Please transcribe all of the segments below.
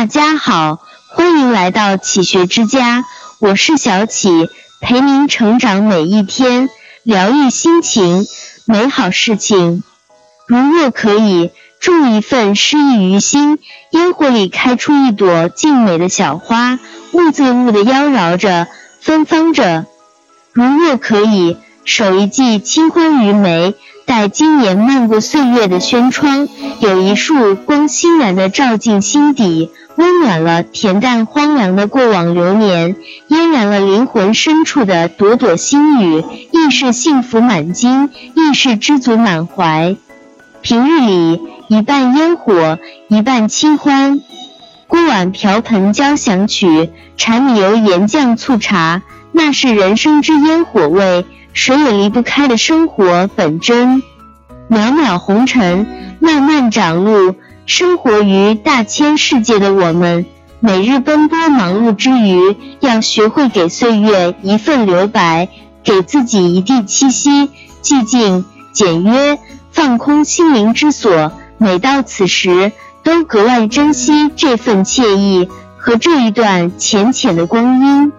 大家好，欢迎来到启学之家，我是小启，陪您成长每一天，疗愈心情，美好事情。如若可以，种一份诗意于心，烟火里开出一朵静美的小花，兀自兀的妖娆着，芬芳着。如若可以，守一季清欢于眉。待今年漫过岁月的轩窗，有一束光欣然的照进心底，温暖了恬淡荒凉的过往流年，嫣然了灵魂深处的朵朵心语，亦是幸福满襟，亦是知足满怀。平日里，一半烟火，一半清欢。锅碗瓢盆交响曲，柴米油盐酱醋茶，那是人生之烟火味。谁也离不开的生活本真，渺渺红尘，漫漫长路，生活于大千世界的我们，每日奔波忙碌之余，要学会给岁月一份留白，给自己一地栖息，寂静、简约，放空心灵之所。每到此时，都格外珍惜这份惬意和这一段浅浅的光阴。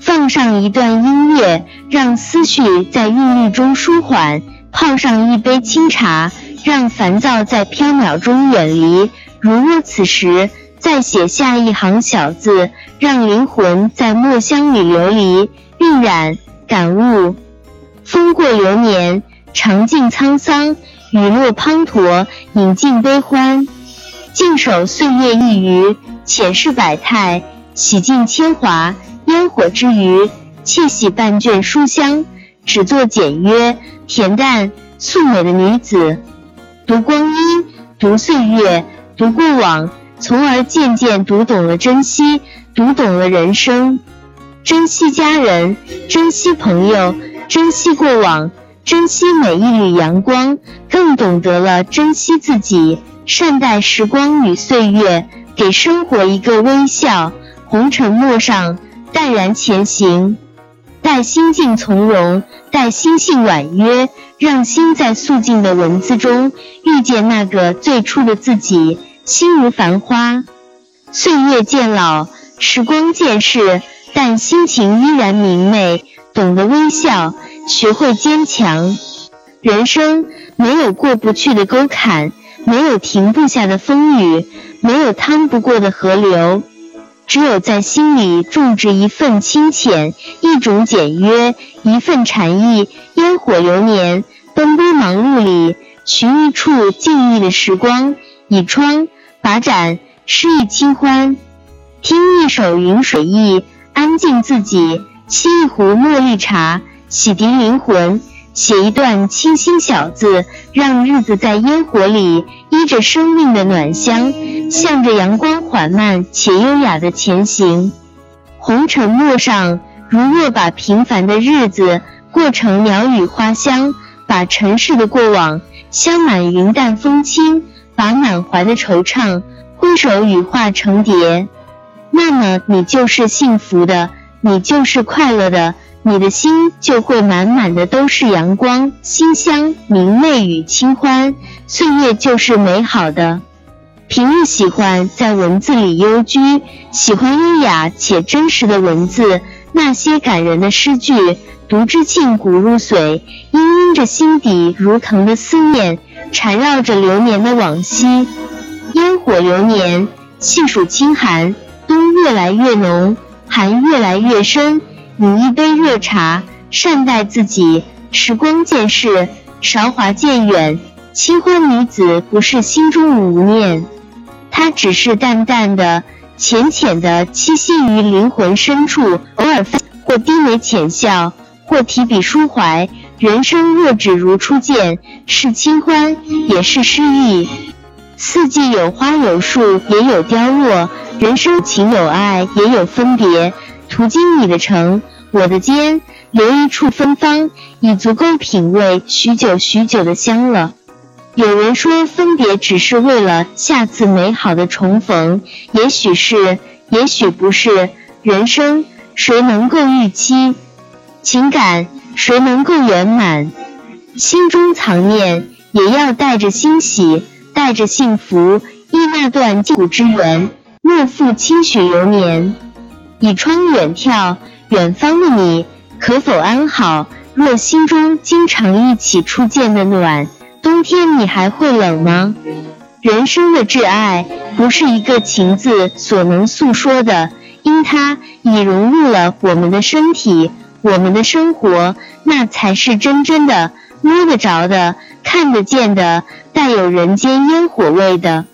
放上一段音乐，让思绪在韵律中舒缓；泡上一杯清茶，让烦躁在飘渺中远离。如若此时再写下一行小字，让灵魂在墨香里流离、晕染、感悟。风过流年，尝尽沧桑；雨落滂沱，饮尽悲欢。静守岁月一隅，浅试百态，洗尽铅华。烟火之余，窃喜半卷书香，只做简约、恬淡、素美的女子。读光阴，读岁月，读过往，从而渐渐读懂了珍惜，读懂了人生。珍惜家人，珍惜朋友，珍惜过往，珍惜每一缕阳光，更懂得了珍惜自己，善待时光与岁月，给生活一个微笑。红尘陌上。淡然前行，待心境从容，待心性婉约，让心在素净的文字中遇见那个最初的自己。心如繁花，岁月渐老，时光渐逝，但心情依然明媚。懂得微笑，学会坚强。人生没有过不去的沟坎，没有停不下的风雨，没有趟不过的河流。只有在心里种植一份清浅，一种简约，一份禅意。烟火流年，奔波忙碌里，寻一处静谧的时光，倚窗把盏，诗意清欢，听一首云水意，安静自己，沏一壶茉莉茶，洗涤灵魂。写一段清新小字，让日子在烟火里依着生命的暖香，向着阳光缓慢且优雅的前行。红尘陌上，如若把平凡的日子过成鸟语花香，把尘世的过往镶满云淡风轻，把满怀的惆怅挥手羽化成蝶，那么你就是幸福的，你就是快乐的。你的心就会满满的都是阳光、馨香、明媚与清欢，岁月就是美好的。平日喜欢在文字里幽居，喜欢优雅且真实的文字，那些感人的诗句，读之沁骨入髓，氤氲着心底如藤的思念，缠绕着流年的往昔。烟火流年，细数清寒，冬越来越浓，寒越来越深。饮一杯热茶，善待自己。时光渐逝，韶华渐远，清欢女子不是心中无念，她只是淡淡的、浅浅的栖息于灵魂深处。偶尔或低眉浅笑，或提笔抒怀。人生若只如初见，是清欢，也是诗意。四季有花有树，也有凋落；人生情有爱，也有分别。途经你的城，我的肩，留一处芬芳，已足够品味许久许久的香了。有人说，分别只是为了下次美好的重逢，也许是，也许不是。人生，谁能够预期？情感，谁能够圆满？心中藏念，也要带着欣喜，带着幸福，忆那段旧之缘。莫负清雪流年，倚窗远眺，远方的你可否安好？若心中经常忆起初见的暖，冬天你还会冷吗？人生的挚爱，不是一个情字所能诉说的，因它已融入了我们的身体，我们的生活，那才是真真的摸得着的、看得见的，带有人间烟火味的。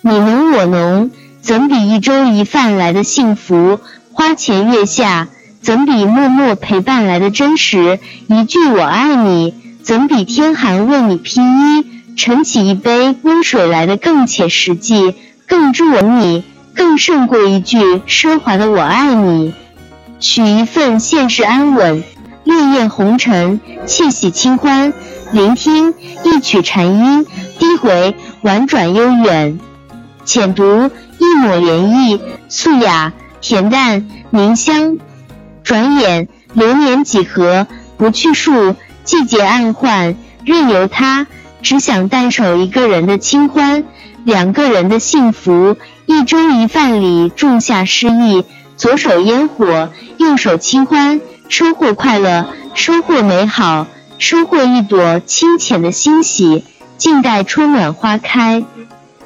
你侬我侬，怎比一粥一饭来的幸福？花前月下，怎比默默陪伴来的真实？一句我爱你，怎比天寒为你披衣？盛起一杯温水来的更切实际，更知我你，更胜过一句奢华的我爱你。取一份现实安稳，烈焰红尘，窃喜清欢。聆听一曲禅音，低回婉转悠远。浅读一抹涟漪，素雅恬淡凝香。转眼流年几何，不去数季节暗换，任由它。只想淡守一个人的清欢，两个人的幸福。一粥一饭里种下诗意，左手烟火，右手清欢，收获快乐，收获美好，收获一朵清浅的欣喜。静待春暖花开。